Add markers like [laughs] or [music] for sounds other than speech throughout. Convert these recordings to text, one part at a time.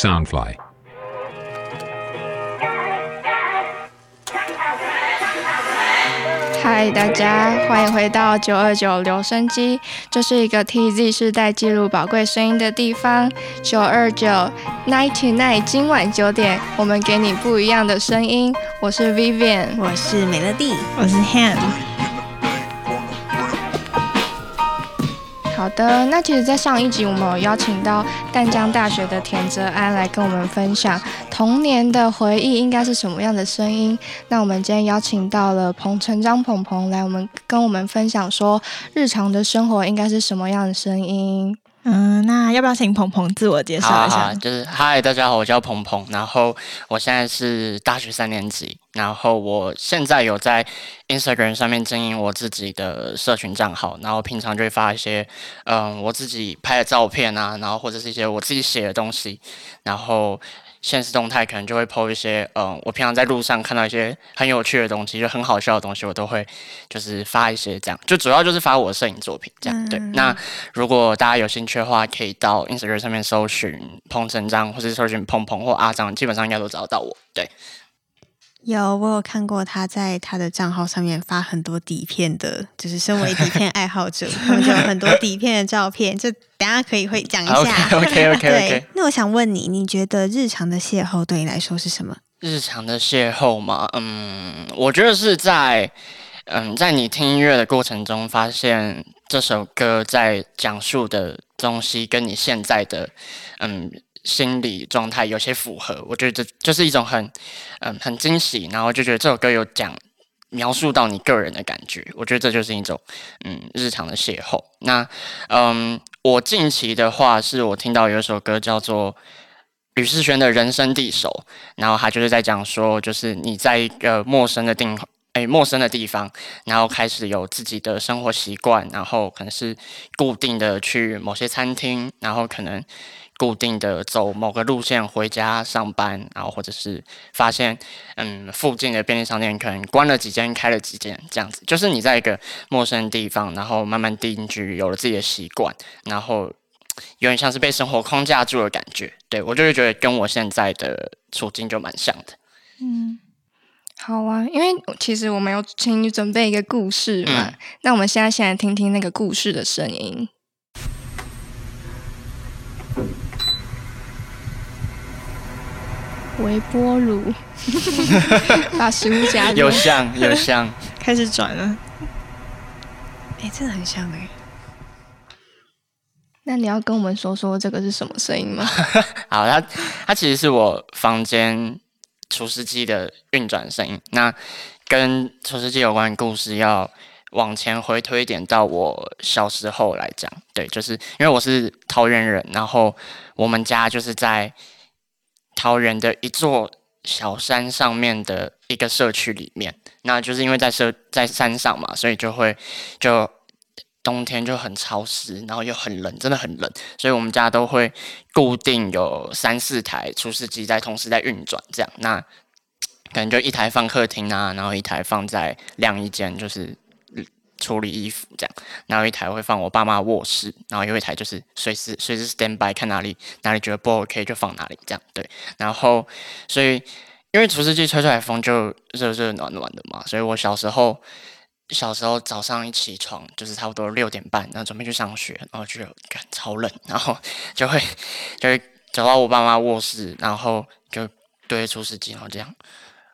Soundfly。嗨，大家欢迎回到九二九留声机，这是一个 TZ 世代记录宝贵声音的地方。九二九，nine to nine，今晚九点，我们给你不一样的声音。我是 Vivian，我是美乐蒂，我是 Han。好的，那其实，在上一集我们有邀请到淡江大学的田泽安来跟我们分享童年的回忆应该是什么样的声音。那我们今天邀请到了彭成章鹏鹏来，我们跟我们分享说日常的生活应该是什么样的声音。嗯，那要不要请鹏鹏自我介绍一下？就是嗨，大家好，我叫鹏鹏，然后我现在是大学三年级，然后我现在有在 Instagram 上面经营我自己的社群账号，然后平常就会发一些嗯我自己拍的照片啊，然后或者是一些我自己写的东西，然后。现实动态可能就会 po 一些，嗯，我平常在路上看到一些很有趣的东西，就很好笑的东西，我都会就是发一些这样，就主要就是发我的摄影作品这样。对，那如果大家有兴趣的话，可以到 Instagram 上面搜寻彭成章，或者搜寻鹏鹏或阿张，基本上应该都找得到我。对。有，我有看过他在他的账号上面发很多底片的，就是身为底片爱好者，他们就有很多 [laughs] 底片的照片，就等下可以会讲一下。[laughs] OK OK OK。对，那我想问你，你觉得日常的邂逅对你来说是什么？日常的邂逅嘛，嗯，我觉得是在，嗯，在你听音乐的过程中，发现这首歌在讲述的东西跟你现在的，嗯。心理状态有些符合，我觉得这就是一种很，嗯，很惊喜。然后就觉得这首歌有讲描述到你个人的感觉，我觉得这就是一种，嗯，日常的邂逅。那，嗯，我近期的话是我听到有一首歌叫做吕世轩的人生地手，然后他就是在讲说，就是你在一个陌生的地，哎，陌生的地方，然后开始有自己的生活习惯，然后可能是固定的去某些餐厅，然后可能。固定的走某个路线回家上班，然后或者是发现，嗯，附近的便利商店可能关了几间，开了几间，这样子，就是你在一个陌生地方，然后慢慢定居，有了自己的习惯，然后有点像是被生活框架住的感觉。对我就会觉得跟我现在的处境就蛮像的。嗯，好啊，因为其实我们有请你准备一个故事嘛，那我们现在先来听听那个故事的声音。微波炉，[laughs] 把食物加热有像有像，开始转了。哎，真的很像哎。那你要跟我们说说这个是什么声音吗？[laughs] 好，它它其实是我房间除湿机的运转声音。那跟除湿机有关的故事要往前回推一点，到我小时候来讲。对，就是因为我是桃园人，然后我们家就是在。桃园的一座小山上面的一个社区里面，那就是因为在社在山上嘛，所以就会就冬天就很潮湿，然后又很冷，真的很冷，所以我们家都会固定有三四台除湿机在同时在运转，这样那可能就一台放客厅啊，然后一台放在晾衣间，就是。处理衣服这样，然后一台会放我爸妈卧室，然后有一台就是随时随时 stand by 看哪里哪里觉得不 OK 就放哪里这样对，然后所以因为除湿机吹出来风就热热暖暖的嘛，所以我小时候小时候早上一起床就是差不多六点半，然后准备去上学，然后就感超冷，然后就会就会走到我爸妈卧室，然后就对着除湿机，然后这样。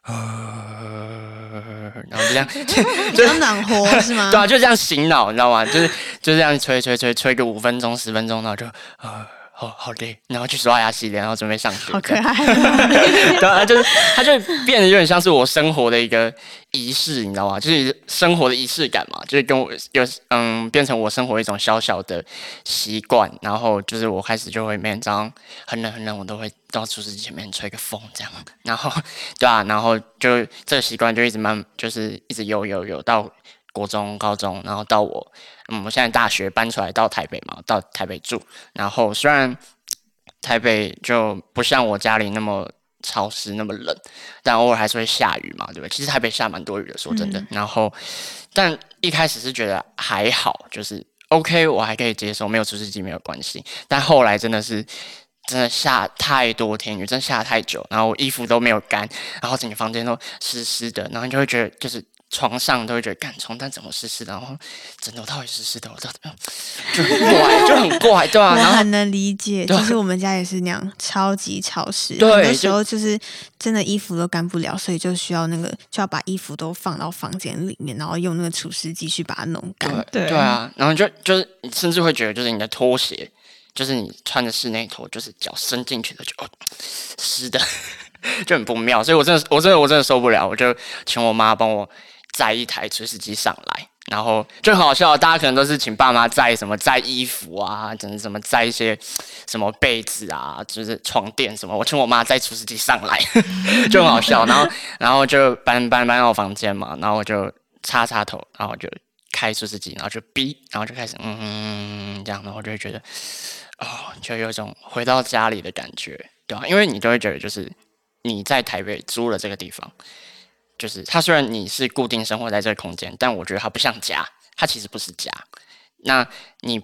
呃，[laughs] 然后就这样，[laughs] 比较暖和是吗？[laughs] 对啊，就这样醒脑，你知道吗？就是就这样吹吹吹吹个五分钟十分钟，然后就呃。哦，好累，然后去刷牙洗脸，然后准备上学。好可爱，[laughs] 对啊，就是它就变得有点像是我生活的一个仪式，你知道吗？就是生活的仪式感嘛，就是跟我有嗯，变成我生活一种小小的习惯。然后就是我开始就会每天早上很冷很冷，我都会到厨师机前面吹个风这样。然后对啊，然后就这个习惯就一直慢，就是一直有有有到国中、高中，然后到我。嗯，我现在大学搬出来到台北嘛，到台北住。然后虽然台北就不像我家里那么潮湿、那么冷，但偶尔还是会下雨嘛，对不对？其实台北下蛮多雨的，说真的。然后，但一开始是觉得还好，就是 OK，我还可以接受，没有除湿机没有关系。但后来真的是真的下太多天雨，真的下太久，然后我衣服都没有干，然后整个房间都湿湿的，然后你就会觉得就是。床上都会觉得，干床单怎么湿湿的，然后枕头套也湿湿的，我知道，就很怪，[laughs] 就很怪，对吧？我很能理解，就是我们家也是那样，超级潮湿，对，很多时候就是真的衣服都干不了，所以就需要那个就要把衣服都放到房间里面，然后用那个除湿机去把它弄干。对对啊，然后就就是你甚至会觉得，就是你的拖鞋，就是你穿的室内拖，就是脚伸进去的就湿的，[laughs] 就很不妙。所以我真的，我真的，我真的受不了，我就请我妈帮我。载一台除湿机上来，然后就很好笑。大家可能都是请爸妈载什么载衣服啊，怎么怎么载一些 [tsk] 什么被子啊，就是床垫什么。我请我妈载除湿机上来，[laughs] 就很好笑。然后然后就搬搬搬到我房间嘛，然后我就插插头，然后就开除湿机，然后就哔，然后就开始嗯嗯嗯这样，然后就会觉得哦，就有一种回到家里的感觉，对吧？因为你就会觉得就是你在台北租了这个地方。就是它虽然你是固定生活在这个空间，但我觉得它不像家，它其实不是家。那你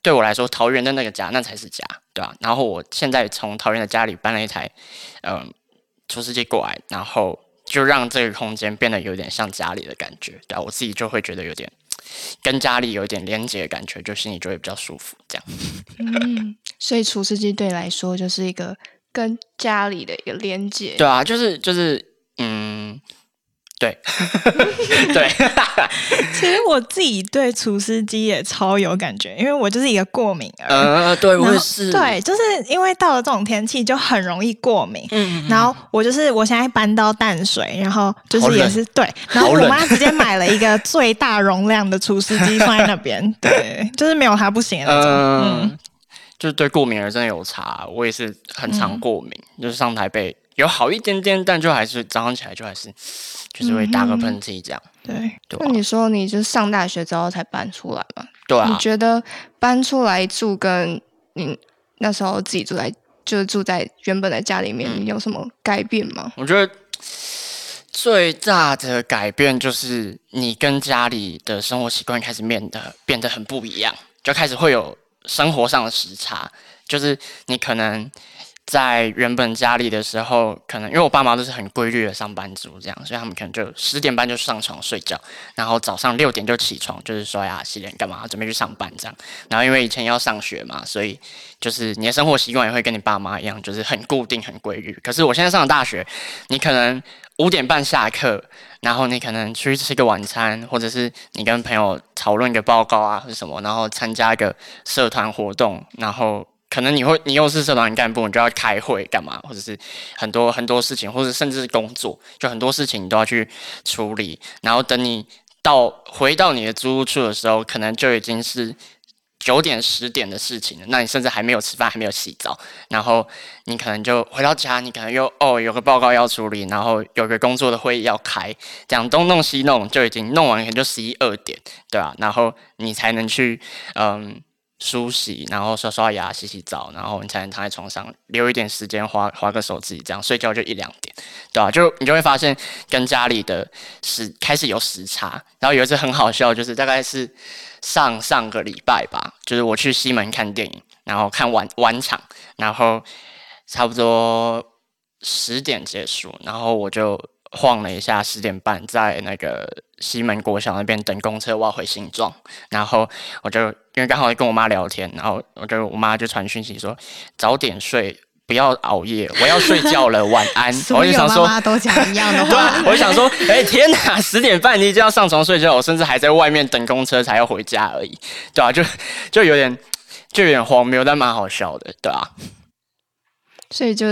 对我来说，桃园的那个家，那才是家，对吧？然后我现在从桃园的家里搬了一台，嗯，厨师机过来，然后就让这个空间变得有点像家里的感觉，对啊我自己就会觉得有点跟家里有一点连接的感觉，就心里就会比较舒服，这样。嗯，所以厨师机对来说就是一个跟家里的一个连接。对啊，就是就是。嗯，对，[laughs] 对，[laughs] 其实我自己对除湿机也超有感觉，因为我就是一个过敏儿。呃，对，我也是。对，就是因为到了这种天气就很容易过敏。嗯，然后我就是我现在搬到淡水，然后就是也是对，然后我妈直接买了一个最大容量的除湿机放在那边，[laughs] 对，就是没有它不行的那种。嗯，就是对过敏儿真的有差，我也是很常过敏，就是上台北。有好一点点，但就还是早上起来就还是就是会打个喷嚏这样。对，那你说你就是上大学之后才搬出来嘛？对啊。你觉得搬出来住跟你那时候自己住在就是住在原本的家里面，有什么改变吗？我觉得最大的改变就是你跟家里的生活习惯开始变得变得很不一样，就开始会有生活上的时差，就是你可能。在原本家里的时候，可能因为我爸妈都是很规律的上班族，这样，所以他们可能就十点半就上床睡觉，然后早上六点就起床，就是刷牙洗脸干嘛，准备去上班这样。然后因为以前要上学嘛，所以就是你的生活习惯也会跟你爸妈一样，就是很固定、很规律。可是我现在上了大学，你可能五点半下课，然后你可能出去吃个晚餐，或者是你跟朋友讨论一个报告啊，或者什么，然后参加一个社团活动，然后。可能你会，你又是社团干部，你就要开会干嘛，或者是很多很多事情，或者甚至是工作，就很多事情你都要去处理。然后等你到回到你的租屋处的时候，可能就已经是九点十点的事情了。那你甚至还没有吃饭，还没有洗澡，然后你可能就回到家，你可能又哦有个报告要处理，然后有个工作的会议要开，这样东弄西弄，就已经弄完可能就十一二点，对吧？然后你才能去嗯。梳洗，然后刷刷牙、洗洗澡，然后你才能躺在床上留一点时间划划个手机，这样睡觉就一两点，对吧？就你就会发现跟家里的时开始有时差。然后有一次很好笑，就是大概是上上个礼拜吧，就是我去西门看电影，然后看晚晚场，然后差不多十点结束，然后我就。晃了一下，十点半在那个西门国小那边等公车，我要回新庄。然后我就因为刚好跟我妈聊天，然后我就我妈就传讯息说早点睡，不要熬夜，我要睡觉了，晚安。[laughs] 我就想说，妈妈都讲一样的话。[laughs] 我就想说，哎天哪，十点半你就要上床睡觉，我甚至还在外面等公车才要回家而已，对啊？就就有点就有点荒谬，但蛮好笑的，对啊？所以就。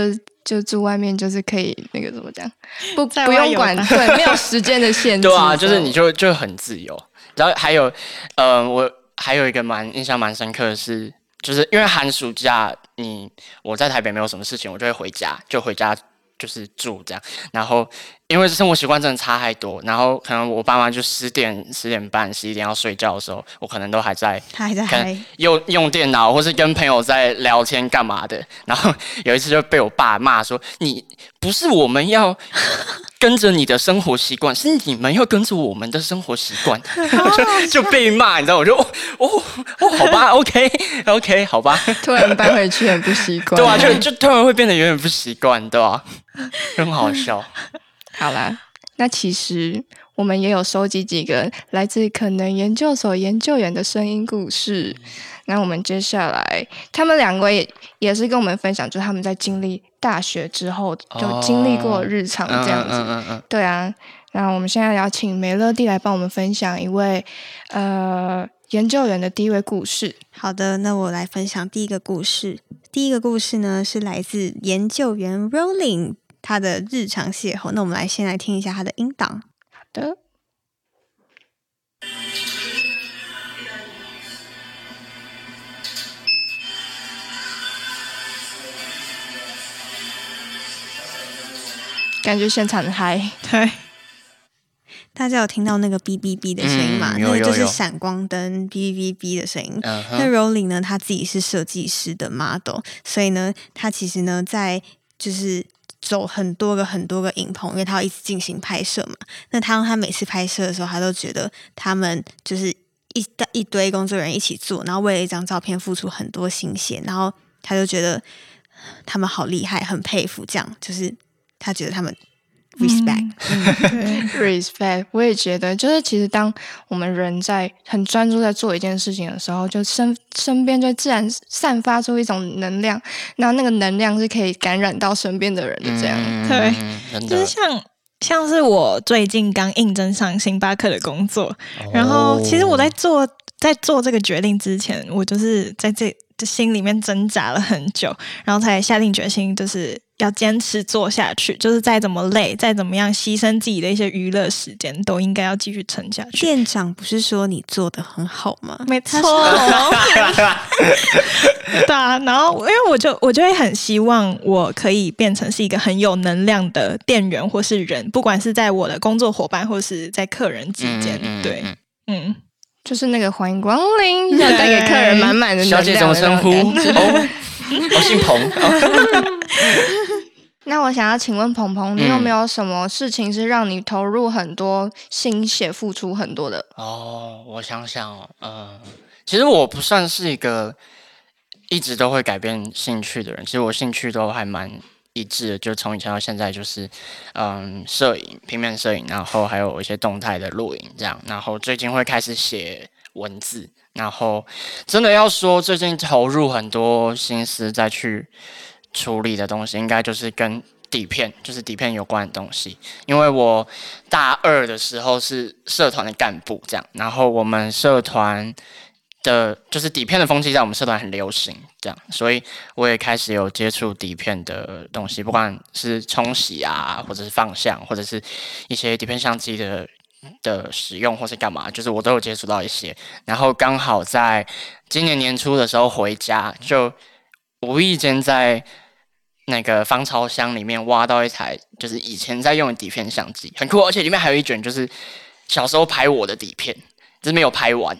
就住外面，就是可以那个怎么讲，不不用管，对，没有时间的限制。对啊，就是你就就很自由。然后还有，呃，我还有一个蛮印象蛮深刻的是，就是因为寒暑假，你我在台北没有什么事情，我就会回家，就回家。就是住这样，然后因为生活习惯真的差太多，然后可能我爸妈就十点、十点半、十一点要睡觉的时候，我可能都还在，还在用用电脑，或是跟朋友在聊天干嘛的。然后有一次就被我爸骂说：“你不是我们要跟着你的生活习惯，是你们要跟着我们的生活习惯，就 [laughs] [laughs] 就被骂，你知道？我就哦哦哦，好吧，OK OK，好吧。突然搬回去很不习惯，对啊，就就突然会变得有点不习惯，对吧？很好笑。[laughs] 好啦，那其实我们也有收集几个来自可能研究所研究员的声音故事。那我们接下来，他们两位也是跟我们分享，就是他们在经历大学之后就经历过日常这样子。对啊，那我们现在要请梅乐蒂来帮我们分享一位呃研究员的第一位故事。好的，那我来分享第一个故事。第一个故事呢是来自研究员 Rolling 他的日常邂逅。那我们来先来听一下他的音档。好的。感觉现场很嗨，对，大家有听到那个哔哔哔的声音吗？那个就是闪光灯哔哔哔的声音。那 Rolling 呢，他自己是设计师的 model，所以呢，他其实呢，在就是走很多个很多个影棚，因为他要一直进行拍摄嘛。那他他每次拍摄的时候，他都觉得他们就是一一堆工作人员一起做，然后为了一张照片付出很多心血，然后他就觉得他们好厉害，很佩服。这样就是。他觉得他们 respect，respect，[laughs] 我也觉得，就是其实当我们人在很专注在做一件事情的时候，就身身边就自然散发出一种能量，那那个能量是可以感染到身边的人的。这样，对，就是像像是我最近刚应征上星巴克的工作，然后其实我在做在做这个决定之前，我就是在这这心里面挣扎了很久，然后才下定决心，就是。要坚持做下去，就是再怎么累，再怎么样牺牲自己的一些娱乐时间，都应该要继续撑下去。店长不是说你做的很好吗？没错。[laughs] 对啊，然后因为我就我就会很希望我可以变成是一个很有能量的店员或是人，不管是在我的工作伙伴或是在客人之间。对，嗯，就是那个欢迎光临，要带给客人满满的能量。小姐怎么称呼？我姓彭。[laughs] 那我想要请问鹏鹏，你有没有什么事情是让你投入很多心血、付出很多的？哦，我想想，嗯，其实我不算是一个一直都会改变兴趣的人。其实我兴趣都还蛮一致的，就从以前到现在，就是嗯，摄影、平面摄影，然后还有一些动态的录影这样。然后最近会开始写文字，然后真的要说，最近投入很多心思再去。处理的东西应该就是跟底片，就是底片有关的东西。因为我大二的时候是社团的干部，这样，然后我们社团的，就是底片的风气在我们社团很流行，这样，所以我也开始有接触底片的东西，不管是冲洗啊，或者是放相，或者是一些底片相机的的使用，或是干嘛，就是我都有接触到一些。然后刚好在今年年初的时候回家，就无意间在。那个防潮箱里面挖到一台，就是以前在用的底片相机，很酷，而且里面还有一卷，就是小时候拍我的底片，就是没有拍完。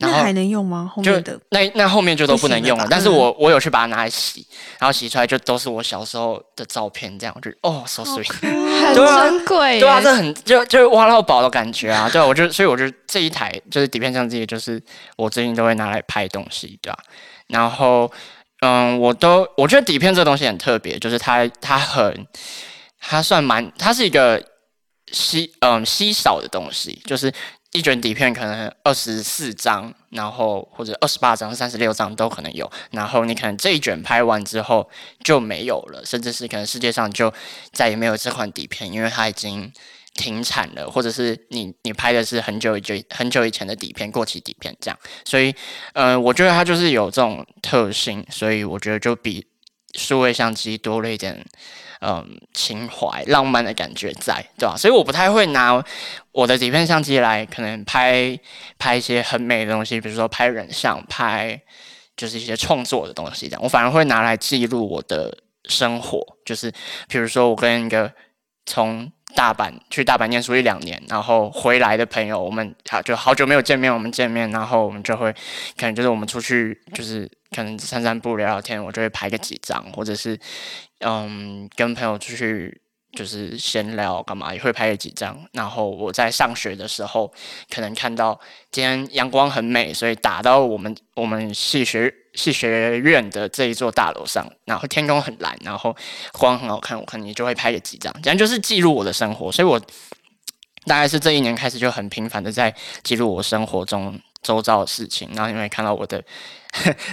那还能用吗？后面的那那后面就都不能用了。但是我我有去把它拿来洗，然后洗出来就都是我小时候的照片，这样就哦，so sweet，[laughs] 很珍贵。对啊，这很就就是挖到宝的感觉啊。对啊，我就所以我就这一台就是底片相机，就是我最近都会拿来拍东西，对吧？然后。嗯，我都我觉得底片这东西很特别，就是它它很它算蛮它是一个稀嗯稀少的东西，就是一卷底片可能二十四张，然后或者二十八张、三十六张都可能有，然后你可能这一卷拍完之后就没有了，甚至是可能世界上就再也没有这款底片，因为它已经。停产了，或者是你你拍的是很久以前很久以前的底片，过期底片这样，所以，嗯，我觉得它就是有这种特性，所以我觉得就比数位相机多了一点，嗯，情怀、浪漫的感觉在，对吧？所以我不太会拿我的底片相机来可能拍拍一些很美的东西，比如说拍人像、拍就是一些创作的东西这样，我反而会拿来记录我的生活，就是比如说我跟一个从大阪去大阪念书一两年，然后回来的朋友，我们好就好久没有见面，我们见面，然后我们就会可能就是我们出去，就是可能散散步聊聊天，我就会拍个几张，或者是嗯跟朋友出去就是闲聊干嘛也会拍个几张。然后我在上学的时候，可能看到今天阳光很美，所以打到我们我们系学系学院的这一座大楼上，然后天空很蓝，然后光很好看，我可能就会拍个几张，这样就是。记录我的生活。所以我大概是。这一年开始就很频繁的在记录我生活中周遭的事情，然后你会看到我的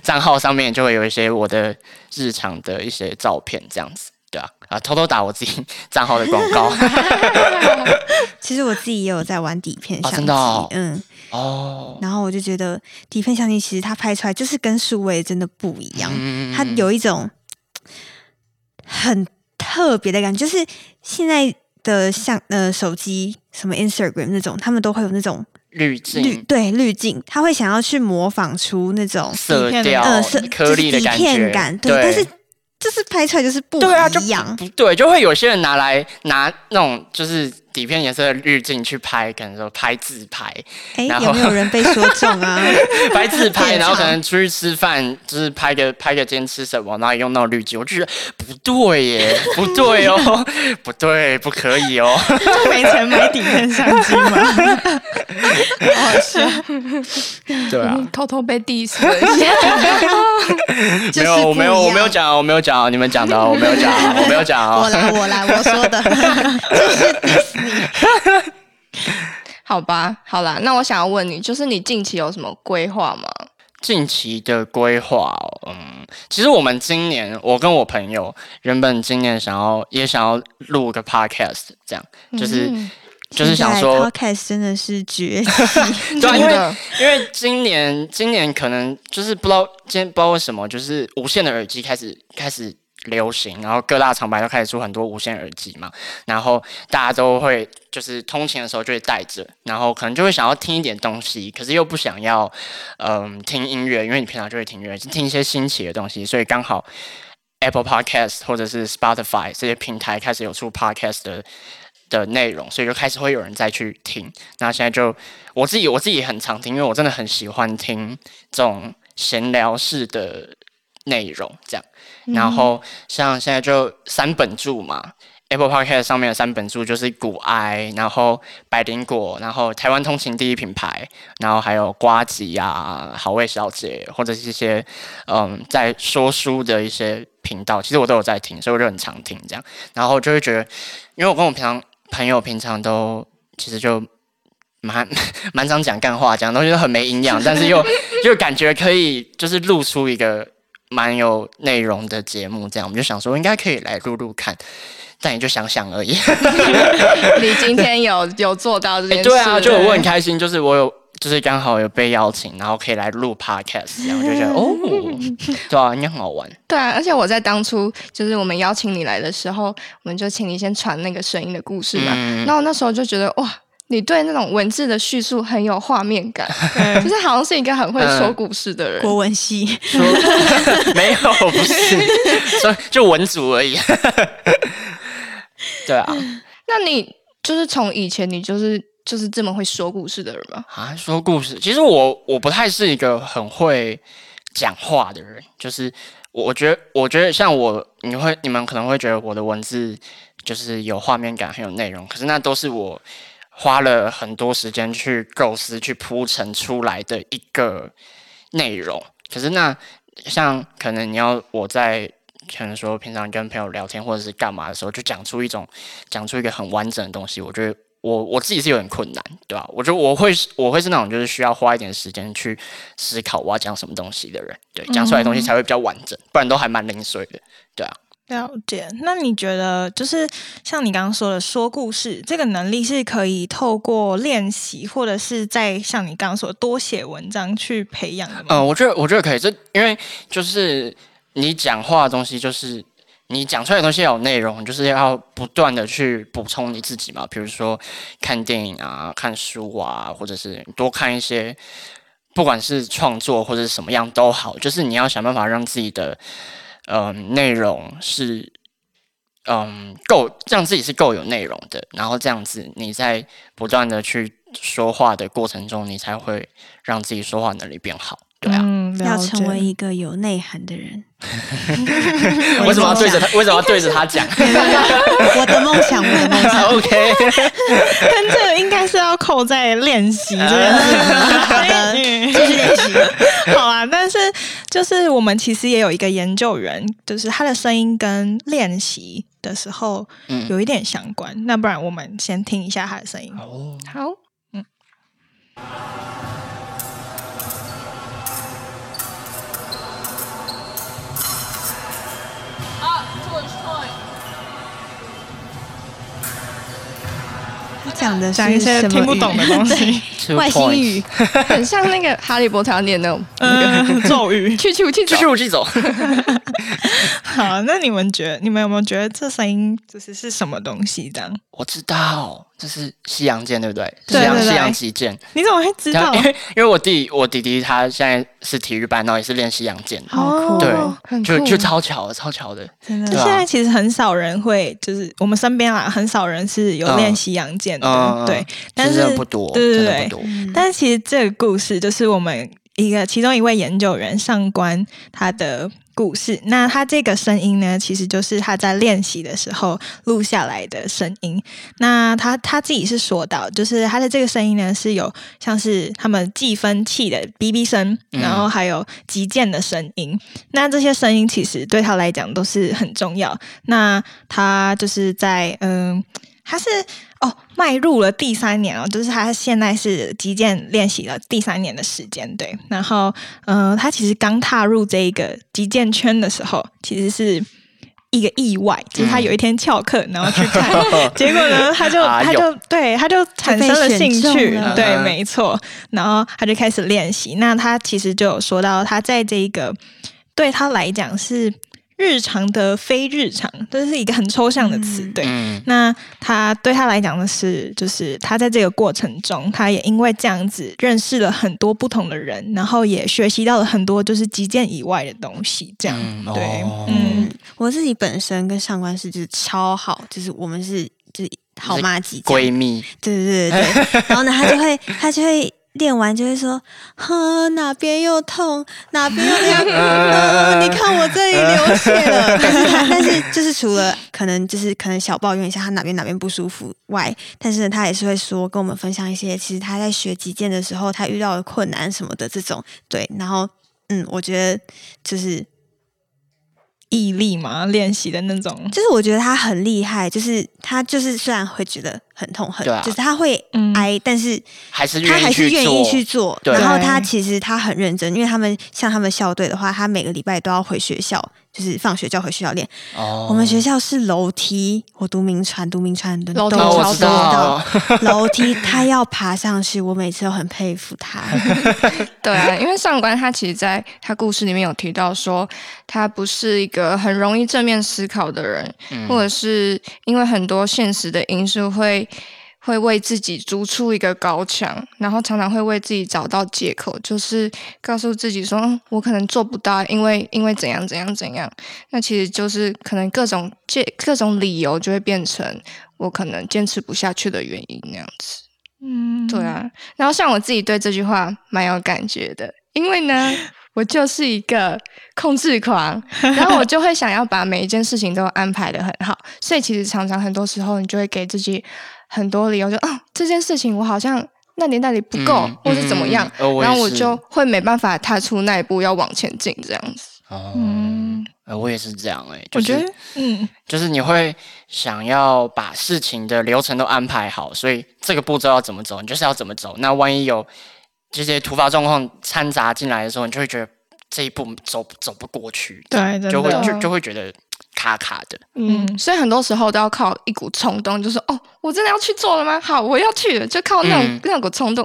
账号上面就会有一些我的日常的一些照片，这样子。对啊，啊，偷偷打我自己账号的广告。其实我自己也有在玩底片相机，嗯，哦，然后我就觉得底片相机其实它拍出来就是跟数位真的不一样，它有一种很特别的感觉，就是现在的像呃手机什么 Instagram 那种，他们都会有那种滤镜，对滤镜，他会想要去模仿出那种色调、呃颗粒的感觉，对，但是。就是拍出来就是不一样，不对，就会有些人拿来拿那种就是底片颜色的滤镜去拍，可能说拍自拍。哎，有没有人被说中啊？[laughs] 拍自拍，[laughs] 然后可能出去吃饭，就是拍个拍个今天吃什么，然后用那种滤镜，我就觉得不对耶，[laughs] 不对哦，不对，不可以哦。就没钱买底片相机吗？[laughs] 对啊，偷偷被 diss 了一下。[laughs] 没有，我没有，我没有讲，我没有讲，你们讲的，我没有讲，[laughs] 我没有讲。我来，我来，我说的，就是 diss 你。好吧，好啦，那我想要问你，就是你近期有什么规划吗？近期的规划，嗯，其实我们今年，我跟我朋友原本今年想要也想要录个 podcast，这样就是。就是想说，podcast 真的是绝技，[laughs] 对，因为因为今年今年可能就是不知道今天不知道为什么，就是无线的耳机开始开始流行，然后各大厂牌都开始出很多无线耳机嘛，然后大家都会就是通勤的时候就会带着，然后可能就会想要听一点东西，可是又不想要嗯听音乐，因为你平常就会听音乐，听一些新奇的东西，所以刚好 Apple Podcast 或者是 Spotify 这些平台开始有出 podcast 的。的内容，所以就开始会有人再去听。那现在就我自己，我自己也很常听，因为我真的很喜欢听这种闲聊式的内容。这样，然后像现在就三本柱嘛，Apple Podcast 上面的三本柱就是古埃，然后百灵果，然后台湾通勤第一品牌，然后还有瓜吉呀、好味小姐，或者是一些嗯在说书的一些频道，其实我都有在听，所以我就很常听这样。然后就会觉得，因为我跟我平常朋友平常都其实就蛮 [laughs] 蛮常讲干话，讲东西都很没营养，但是又 [laughs] 又感觉可以就是录出一个蛮有内容的节目，这样我们就想说应该可以来录录看，但也就想想而已。[laughs] 你今天有有做到这件事？对啊，就我很开心，就是我有就是刚好有被邀请，然后可以来录 podcast，然后就觉得哦，[laughs] 对啊，应该很好玩。对啊，而且我在当初就是我们邀请你来的时候，我们就请你先传那个声音的故事嘛。然后那时候就觉得哇，你对那种文字的叙述很有画面感，就是好像是一个很会说故事的人。国文系 [laughs] 没有，不是，就就文组而已。[laughs] 对啊，那你就是从以前你就是就是这么会说故事的人吗？啊，说故事，其实我我不太是一个很会。讲话的人，就是我觉得，我觉得像我，你会，你们可能会觉得我的文字就是有画面感，很有内容。可是那都是我花了很多时间去构思、去铺陈出来的一个内容。可是那像可能你要我在可能说平常跟朋友聊天或者是干嘛的时候，就讲出一种讲出一个很完整的东西，我觉得。我我自己是有点困难，对吧？我觉得我会我会是那种就是需要花一点时间去思考我要讲什么东西的人，对，讲出来的东西才会比较完整，不然都还蛮零碎的，对啊。了解。那你觉得就是像你刚刚说的说故事这个能力是可以透过练习，或者是在像你刚刚说多写文章去培养的吗？嗯，我觉得我觉得可以，这因为就是你讲话的东西就是。你讲出来的东西有内容，就是要不断的去补充你自己嘛。比如说看电影啊、看书啊，或者是多看一些，不管是创作或者是什么样都好，就是你要想办法让自己的嗯内容是嗯够，让自己是够有内容的。然后这样子你在不断的去说话的过程中，你才会让自己说话能力变好。对啊，要成为一个有内涵的人。[laughs] 为什么要对着他？为什么要对着他讲？[laughs] 我的梦想，我的梦想。[laughs] OK，但这个应该是要扣在练习这件事情。好的，继续练习。好啊，但是就是我们其实也有一个研究员，就是他的声音跟练习的时候有一点相关。那不然我们先听一下他的声音。哦，好，嗯。讲的讲一些听不懂的东西，外星语，很像那个哈利波特念那种 [laughs] 咒语，去去去去去去走。[laughs] 好，那你们觉得，你们有没有觉得这声音就是是什么东西？这样？我知道。这是西洋剑，对不对？西洋西洋旗舰。你怎么会知道？因为因为我弟我弟弟他现在是体育班，然后也是练西洋剑。好对，就就超巧，超巧的。真的，现在其实很少人会，就是我们身边啊，很少人是有练西洋剑的。对，但是不多，对对对。但是其实这个故事就是我们一个其中一位研究员上官他的。故事，那他这个声音呢，其实就是他在练习的时候录下来的声音。那他他自己是说到，就是他的这个声音呢，是有像是他们计分器的哔哔声，然后还有击剑的声音。那这些声音其实对他来讲都是很重要。那他就是在嗯。他是哦，迈入了第三年哦，就是他现在是击剑练习了第三年的时间，对。然后，嗯，他其实刚踏入这一个击剑圈的时候，其实是一个意外，就是他有一天翘课，然后去看，[laughs] 结果呢，[laughs] 他就他就对他就产生了兴趣，对，没错。然后他就开始练习。那他其实就有说到，他在这一个对他来讲是。日常的非日常，这是一个很抽象的词，对。那他对他来讲的是，就是他在这个过程中，他也因为这样子认识了很多不同的人，然后也学习到了很多就是击剑以外的东西，这样。对，嗯，我自己本身跟上官是就是超好，就是我们是就是好妈几闺蜜，对对对对。然后呢，他就会他就会。练完就会说，呵，哪边又痛，哪边又 [laughs] 痒，你看我这里流血了。但是他，[laughs] 但是就是除了可能就是可能小抱怨一下他哪边哪边不舒服外，但是呢，他也是会说跟我们分享一些，其实他在学击剑的时候他遇到的困难什么的这种。对，然后嗯，我觉得就是毅力嘛，练习的那种，就是我觉得他很厉害，就是他就是虽然会觉得。很痛很，就是他会挨，但是还是他还是愿意去做。然后他其实他很认真，因为他们像他们校队的话，他每个礼拜都要回学校，就是放学就要回学校练。哦，我们学校是楼梯，我读名传，读名传的楼梯超多，楼梯他要爬上去，我每次都很佩服他。[laughs] 对啊，因为上官他其实在他故事里面有提到说，他不是一个很容易正面思考的人，或者是因为很多现实的因素会。会为自己筑出一个高墙，然后常常会为自己找到借口，就是告诉自己说：“我可能做不到，因为因为怎样怎样怎样。”那其实就是可能各种借各种理由，就会变成我可能坚持不下去的原因那样子。嗯，对啊。然后像我自己对这句话蛮有感觉的，因为呢，我就是一个控制狂，然后我就会想要把每一件事情都安排的很好，所以其实常常很多时候，你就会给自己。很多理由就啊，这件事情我好像那年那里不够，或是怎么样，然后我就会没办法踏出那一步，要往前进这样子。哦，呃，我也是这样哎，我觉得，嗯，就是你会想要把事情的流程都安排好，所以这个步骤要怎么走，你就是要怎么走。那万一有这些突发状况掺杂进来的时候，你就会觉得这一步走走不过去，对，就会就就会觉得。卡卡的，嗯，所以很多时候都要靠一股冲动，就是哦，我真的要去做了吗？好，我要去了，就靠那种那股冲动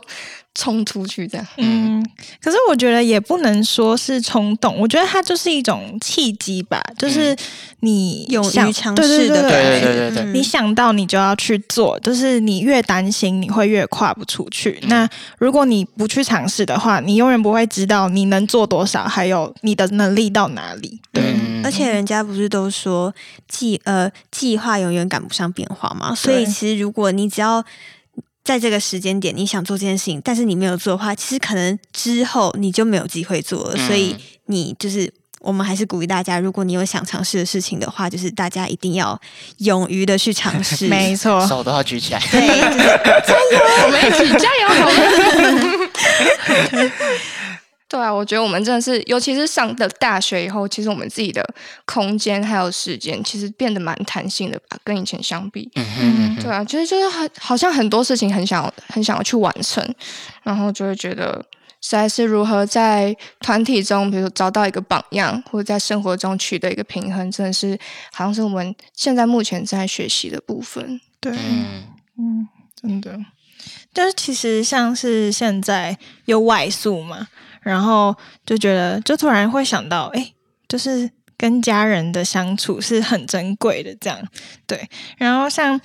冲出去这样。嗯，可是我觉得也不能说是冲动，我觉得它就是一种契机吧，就是你勇于尝试的，对对对对，你想到你就要去做，就是你越担心，你会越跨不出去。那如果你不去尝试的话，你永远不会知道你能做多少，还有你的能力到哪里。对。而且人家不是都说计呃计划永远赶不上变化吗？所以其实如果你只要在这个时间点你想做这件事情，但是你没有做的话，其实可能之后你就没有机会做了。所以你就是我们还是鼓励大家，如果你有想尝试的事情的话，就是大家一定要勇于的去尝试。[laughs] 没错，手都要举起来。对，[laughs] 加油，我们一起加油！[laughs] 对啊，我觉得我们真的是，尤其是上了大学以后，其实我们自己的空间还有时间，其实变得蛮弹性的吧，跟以前相比。嗯对啊，就是就是很好像很多事情很想很想要去完成，然后就会觉得。实在是如何在团体中，比如找到一个榜样，或者在生活中取得一个平衡，真的是好像是我们现在目前在学习的部分。对，嗯，真的，但是其实像是现在有外宿嘛，然后就觉得就突然会想到，哎，就是跟家人的相处是很珍贵的，这样对，然后像。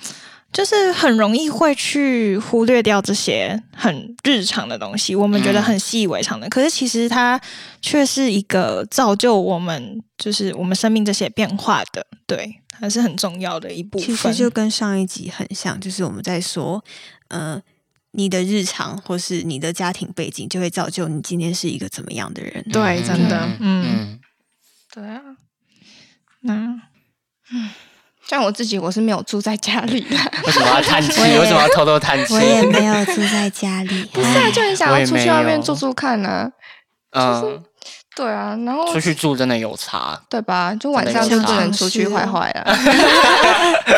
就是很容易会去忽略掉这些很日常的东西，我们觉得很习以为常的，可是其实它却是一个造就我们，就是我们生命这些变化的，对，还是很重要的一部分。其实就跟上一集很像，就是我们在说，呃，你的日常或是你的家庭背景，就会造就你今天是一个怎么样的人。对，真的，嗯，对啊，那，嗯。像我自己，我是没有住在家里的。为什么要叹气？为什么要偷偷叹气？我也没有住在家里。不是啊，就很想要出去外面住住看呢。嗯，对啊，然后出去住真的有差，对吧？就晚上就不能出去坏坏 [laughs] 了。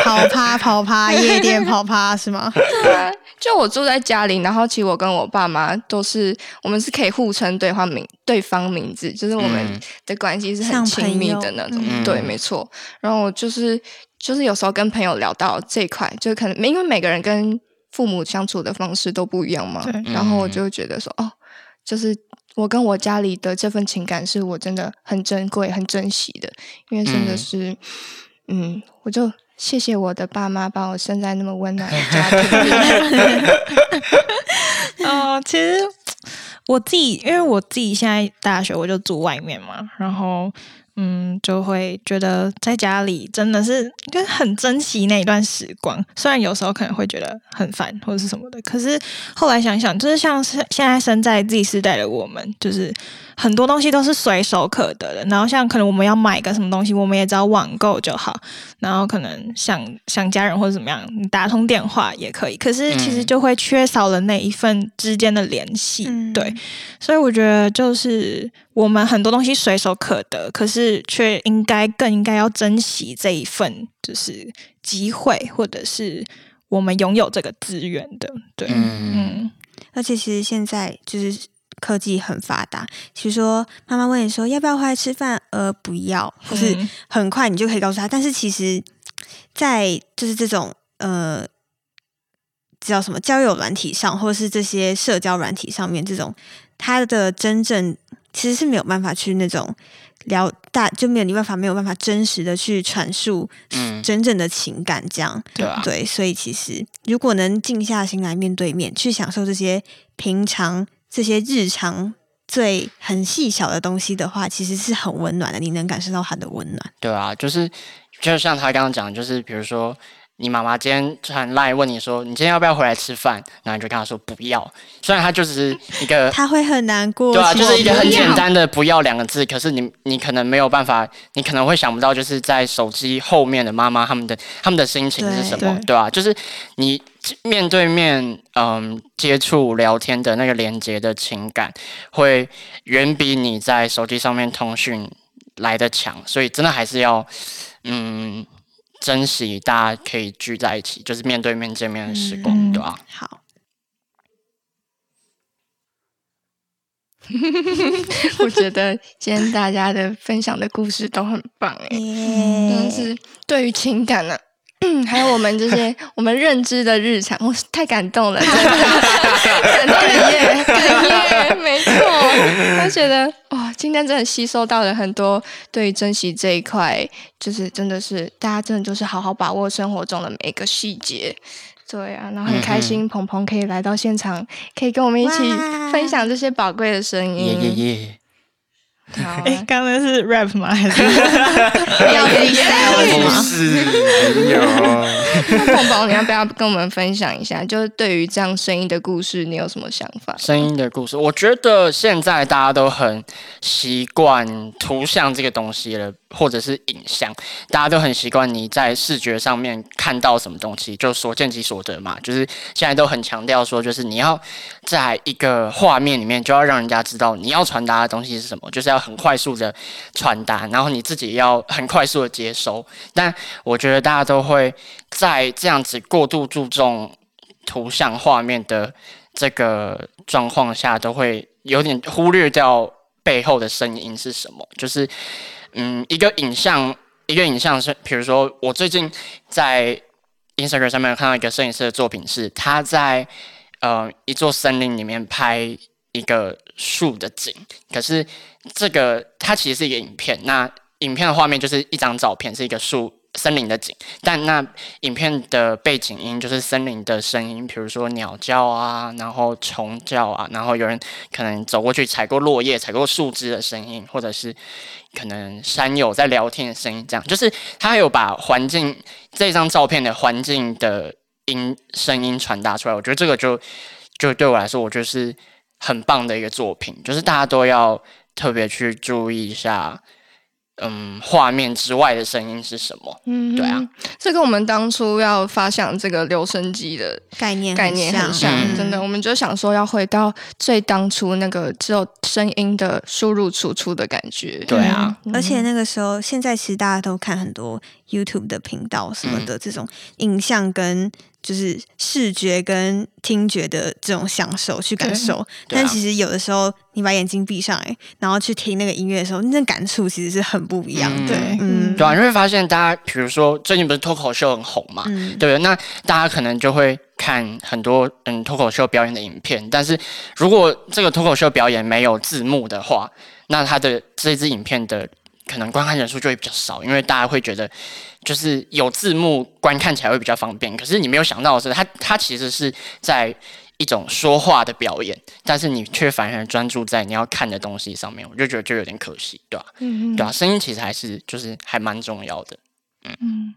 跑趴跑趴夜店跑趴是吗？[laughs] 对啊，就我住在家里，然后其实我跟我爸妈都是，我们是可以互称对方名对方名字，就是我们的关系是很亲密的那种。对，没错。然后我就是。就是有时候跟朋友聊到这一块，就可能因为每个人跟父母相处的方式都不一样嘛，然后我就觉得说，哦，就是我跟我家里的这份情感是我真的很珍贵、很珍惜的，因为真的是，嗯，我就谢谢我的爸妈把我生在那么温暖的家 [laughs] 庭里。[laughs] 哦，其实我自己，因为我自己现在大学我就住外面嘛，然后。嗯，就会觉得在家里真的是就很珍惜那一段时光，虽然有时候可能会觉得很烦或者是什么的，可是后来想想，就是像是现在生在 Z 世代的我们，就是很多东西都是随手可得的。然后像可能我们要买个什么东西，我们也只要网购就好。然后可能想想家人或者怎么样，你打通电话也可以。可是其实就会缺少了那一份之间的联系，对。所以我觉得就是我们很多东西随手可得，可是。却应该更应该要珍惜这一份，就是机会，或者是我们拥有这个资源的，对，嗯，而且其实现在就是科技很发达，比如说妈妈问你说要不要回来吃饭，呃，不要，就是很快你就可以告诉他，但是其实，在就是这种呃，叫什么交友软体上，或者是这些社交软体上面，这种它的真正其实是没有办法去那种。聊大就没有你办法没有办法真实的去阐述真正的情感，这样对啊，对，所以其实如果能静下心来面对面，去享受这些平常、这些日常最很细小的东西的话，其实是很温暖的。你能感受到它的温暖，对啊，就是就像他刚刚讲，就是比如说。你妈妈今天传赖问你说：“你今天要不要回来吃饭？”然后你就跟她说：“不要。”虽然她就只是一个，[laughs] 她会很难过。对啊，就是一个很简单的“不要”两个字。可是你，你可能没有办法，你可能会想不到，就是在手机后面的妈妈他们的他们的心情是什么，对吧？就是你面对面嗯接触聊天的那个连接的情感，会远比你在手机上面通讯来的强。所以真的还是要嗯。珍惜大家可以聚在一起，就是面对面见面的时光，对吧？好，[laughs] 我觉得今天大家的分享的故事都很棒，哎，真的是对于情感呢。[clears throat] 还有我们这些 [laughs] 我们认知的日常，我太感动了，感动 [laughs] 耶，感动没错。我觉得哇，今天真的吸收到了很多对于珍惜这一块，就是真的是大家真的就是好好把握生活中的每一个细节。对啊，然后很开心，鹏鹏可以来到现场，可以跟我们一起分享这些宝贵的声音。耶耶耶！哎，刚刚是 rap 吗？还是 [laughs] 要 freestyle 吗？不是，没有。那宝宝，你要不要跟我们分享一下？就是对于这样声音的故事，你有什么想法？声音的故事，我觉得现在大家都很习惯图像这个东西了，或者是影像，大家都很习惯你在视觉上面看到什么东西，就所见即所得嘛。就是现在都很强调说，就是你要在一个画面里面，就要让人家知道你要传达的东西是什么，就是要很快速的传达，然后你自己要很快速的接收。但我觉得大家都会在这样子过度注重图像画面的这个状况下，都会有点忽略掉背后的声音是什么。就是，嗯，一个影像，一个影像是，比如说我最近在 Instagram 上面看到一个摄影师的作品，是他在呃一座森林里面拍一个树的景，可是这个它其实是一个影片，那。影片的画面就是一张照片，是一个树森林的景，但那影片的背景音就是森林的声音，比如说鸟叫啊，然后虫叫啊，然后有人可能走过去踩过落叶、踩过树枝的声音，或者是可能山友在聊天的声音，这样就是他有把环境这张照片的环境的音声音传达出来。我觉得这个就就对我来说，我觉得是很棒的一个作品，就是大家都要特别去注意一下。嗯，画面之外的声音是什么？嗯，对啊，这跟我们当初要发想这个留声机的概念概念很像，真的，我们就想说要回到最当初那个只有声音的输入输出的感觉。对啊，而且那个时候，现在其实大家都看很多 YouTube 的频道什么的，这种影像跟。就是视觉跟听觉的这种享受去感受，但其实有的时候你把眼睛闭上哎，然后去听那个音乐的时候，那感触其实是很不一样的。嗯，对啊，你会发现大家，比如说最近不是脱口秀很红嘛，对不对？那大家可能就会看很多嗯脱口秀表演的影片，但是如果这个脱口秀表演没有字幕的话，那它的这支影片的。可能观看人数就会比较少，因为大家会觉得就是有字幕观看起来会比较方便。可是你没有想到的是，它它其实是在一种说话的表演，但是你却反而专注在你要看的东西上面，我就觉得就有点可惜，对吧？嗯嗯，对吧？声音其实还是就是还蛮重要的，嗯嗯。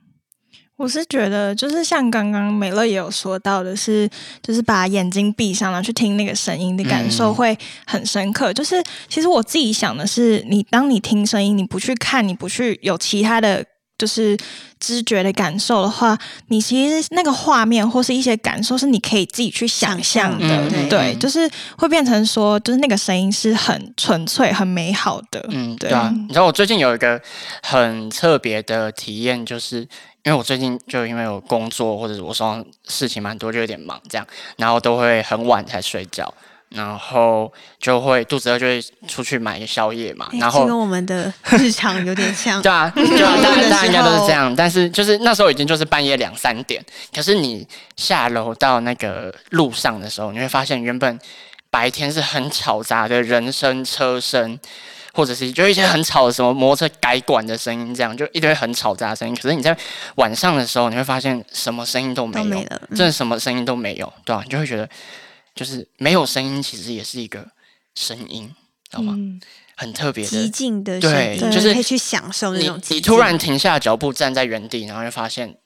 我是觉得，就是像刚刚美乐也有说到的，是就是把眼睛闭上然后去听那个声音的感受会很深刻。就是其实我自己想的是，你当你听声音，你不去看，你不去有其他的就是知觉的感受的话，你其实那个画面或是一些感受是你可以自己去想象的。对，就是会变成说，就是那个声音是很纯粹、很美好的。嗯，对啊。你知道我最近有一个很特别的体验，就是。因为我最近就因为我工作或者我手上事情蛮多，就有点忙这样，然后都会很晚才睡觉，然后就会肚子饿就会出去买宵夜嘛。然后跟我们的日常有点像。[laughs] 对啊，就大家大家应该都是这样，但是就是那时候已经就是半夜两三点，可是你下楼到那个路上的时候，你会发现原本白天是很嘈杂的人声车声。或者是就一些很吵的什么摩托车改管的声音，这样就一堆很吵杂的声音。可是你在晚上的时候，你会发现什么声音都没有，真的什么声音都没有，对吧？你就会觉得，就是没有声音其实也是一个声音，知道吗？很特别的寂静的，对，就是可以去享受那种。你突然停下脚步，站在原地，然后就发现，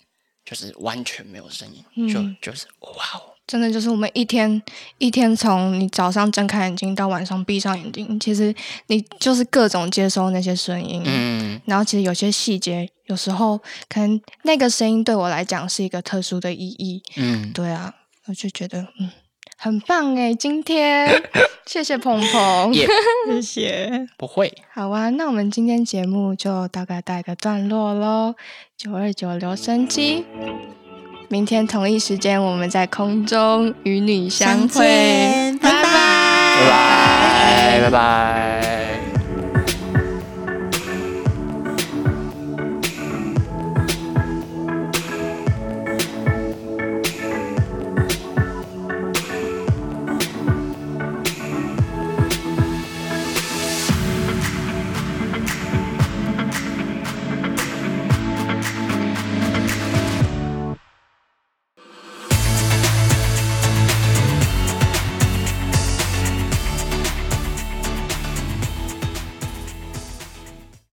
就是完全没有声音，就就是哇哦。真的就是我们一天一天从你早上睁开眼睛到晚上闭上眼睛，其实你就是各种接收那些声音，嗯，然后其实有些细节，有时候可能那个声音对我来讲是一个特殊的意义，嗯，对啊，我就觉得嗯很棒哎，今天。[laughs] 谢谢鹏鹏，[laughs] 谢谢，不会，好啊，那我们今天节目就大概带个段落喽，九二九留声机。明天同一时间，我们在空中与你相会，拜拜，拜拜，拜拜。